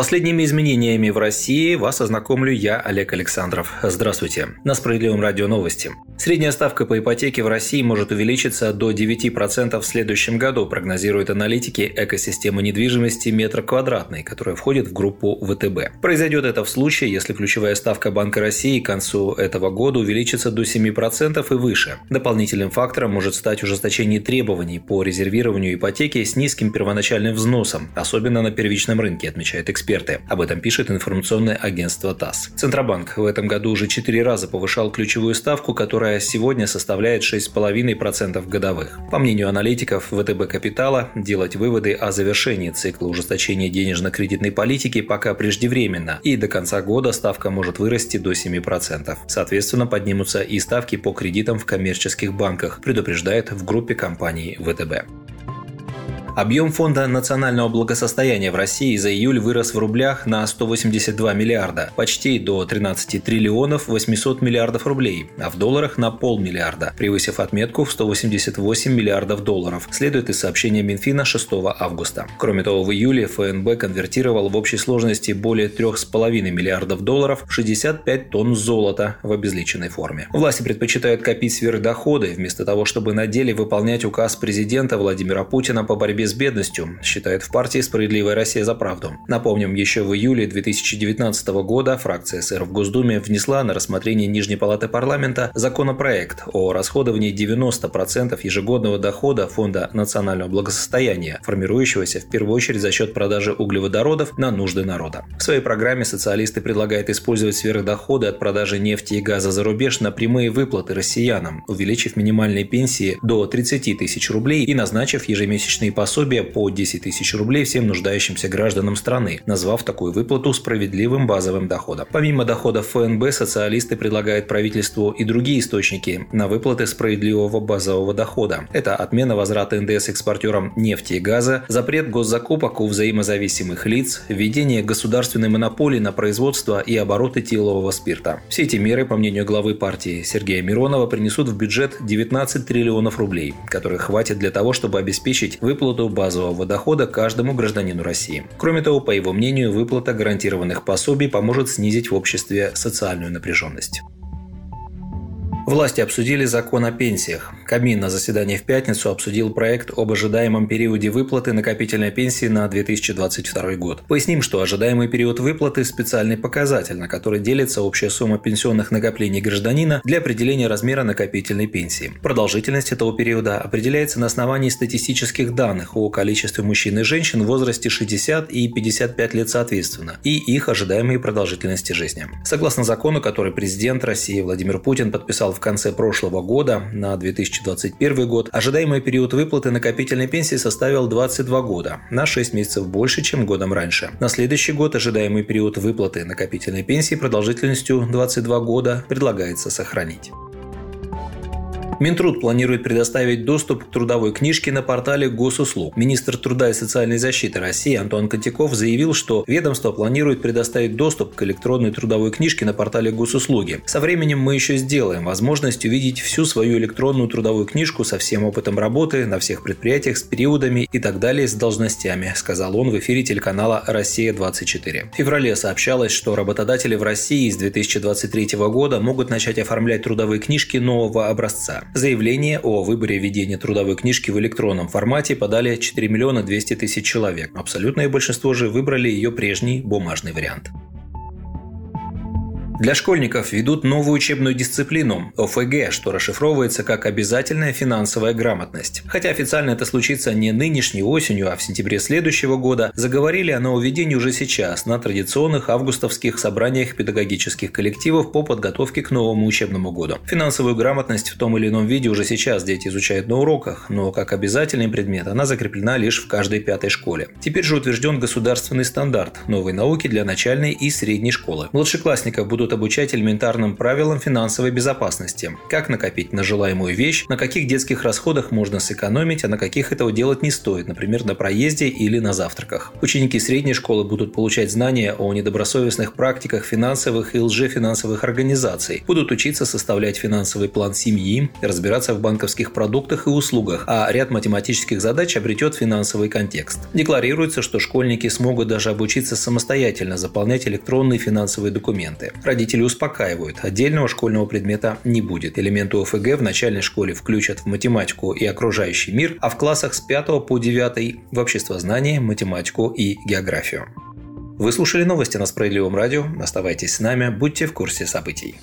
последними изменениями в России вас ознакомлю я, Олег Александров. Здравствуйте. На Справедливом радио новости. Средняя ставка по ипотеке в России может увеличиться до 9% в следующем году, прогнозируют аналитики экосистемы недвижимости метр квадратный, которая входит в группу ВТБ. Произойдет это в случае, если ключевая ставка Банка России к концу этого года увеличится до 7% и выше. Дополнительным фактором может стать ужесточение требований по резервированию ипотеки с низким первоначальным взносом, особенно на первичном рынке, эксперт эксперты. Об этом пишет информационное агентство ТАСС. Центробанк в этом году уже четыре раза повышал ключевую ставку, которая сегодня составляет 6,5% годовых. По мнению аналитиков ВТБ Капитала, делать выводы о завершении цикла ужесточения денежно-кредитной политики пока преждевременно, и до конца года ставка может вырасти до 7%. Соответственно, поднимутся и ставки по кредитам в коммерческих банках, предупреждает в группе компаний ВТБ. Объем фонда национального благосостояния в России за июль вырос в рублях на 182 миллиарда, почти до 13 триллионов 800 миллиардов рублей, а в долларах на полмиллиарда, превысив отметку в 188 миллиардов долларов, следует из сообщения Минфина 6 августа. Кроме того, в июле ФНБ конвертировал в общей сложности более 3,5 миллиардов долларов в 65 тонн золота в обезличенной форме. Власти предпочитают копить сверхдоходы, вместо того, чтобы на деле выполнять указ президента Владимира Путина по борьбе с бедностью, считает в партии «Справедливая Россия за правду». Напомним, еще в июле 2019 года фракция СР в Госдуме внесла на рассмотрение Нижней Палаты парламента законопроект о расходовании 90% ежегодного дохода Фонда национального благосостояния, формирующегося в первую очередь за счет продажи углеводородов на нужды народа. В своей программе социалисты предлагают использовать сверхдоходы от продажи нефти и газа за рубеж на прямые выплаты россиянам, увеличив минимальные пенсии до 30 тысяч рублей и назначив ежемесячные пособия пособие по 10 тысяч рублей всем нуждающимся гражданам страны, назвав такую выплату справедливым базовым доходом. Помимо доходов ФНБ, социалисты предлагают правительству и другие источники на выплаты справедливого базового дохода. Это отмена возврата НДС экспортерам нефти и газа, запрет госзакупок у взаимозависимых лиц, введение государственной монополии на производство и оборот этилового спирта. Все эти меры, по мнению главы партии Сергея Миронова, принесут в бюджет 19 триллионов рублей, которые хватит для того, чтобы обеспечить выплату базового дохода каждому гражданину России. Кроме того, по его мнению, выплата гарантированных пособий поможет снизить в обществе социальную напряженность. Власти обсудили закон о пенсиях. Кабмин на заседании в пятницу обсудил проект об ожидаемом периоде выплаты накопительной пенсии на 2022 год. Поясним, что ожидаемый период выплаты – специальный показатель, на который делится общая сумма пенсионных накоплений гражданина для определения размера накопительной пенсии. Продолжительность этого периода определяется на основании статистических данных о количестве мужчин и женщин в возрасте 60 и 55 лет соответственно, и их ожидаемой продолжительности жизни. Согласно закону, который президент России Владимир Путин подписал в в конце прошлого года на 2021 год ожидаемый период выплаты накопительной пенсии составил 22 года, на 6 месяцев больше, чем годом раньше. На следующий год ожидаемый период выплаты накопительной пенсии продолжительностью 22 года предлагается сохранить. Минтруд планирует предоставить доступ к трудовой книжке на портале госуслуг. Министр труда и социальной защиты России Антон Котяков заявил, что ведомство планирует предоставить доступ к электронной трудовой книжке на портале госуслуги. Со временем мы еще сделаем возможность увидеть всю свою электронную трудовую книжку со всем опытом работы на всех предприятиях с периодами и так далее с должностями, сказал он в эфире телеканала «Россия-24». В феврале сообщалось, что работодатели в России с 2023 года могут начать оформлять трудовые книжки нового образца. Заявление о выборе введения трудовой книжки в электронном формате подали 4 миллиона 200 тысяч человек. Абсолютное большинство же выбрали ее прежний бумажный вариант. Для школьников ведут новую учебную дисциплину – ОФГ, что расшифровывается как обязательная финансовая грамотность. Хотя официально это случится не нынешней осенью, а в сентябре следующего года, заговорили о нововведении уже сейчас на традиционных августовских собраниях педагогических коллективов по подготовке к новому учебному году. Финансовую грамотность в том или ином виде уже сейчас дети изучают на уроках, но как обязательный предмет она закреплена лишь в каждой пятой школе. Теперь же утвержден государственный стандарт новой науки для начальной и средней школы. Младшеклассников будут будут обучать элементарным правилам финансовой безопасности. Как накопить на желаемую вещь, на каких детских расходах можно сэкономить, а на каких этого делать не стоит, например, на проезде или на завтраках. Ученики средней школы будут получать знания о недобросовестных практиках финансовых и лжефинансовых организаций, будут учиться составлять финансовый план семьи, разбираться в банковских продуктах и услугах, а ряд математических задач обретет финансовый контекст. Декларируется, что школьники смогут даже обучиться самостоятельно заполнять электронные финансовые документы. Родители успокаивают, отдельного школьного предмета не будет. Элементы ОФГ в начальной школе включат в математику и окружающий мир, а в классах с 5 по 9 в обществознание, математику и географию. Вы слушали новости на Справедливом радио. Оставайтесь с нами, будьте в курсе событий.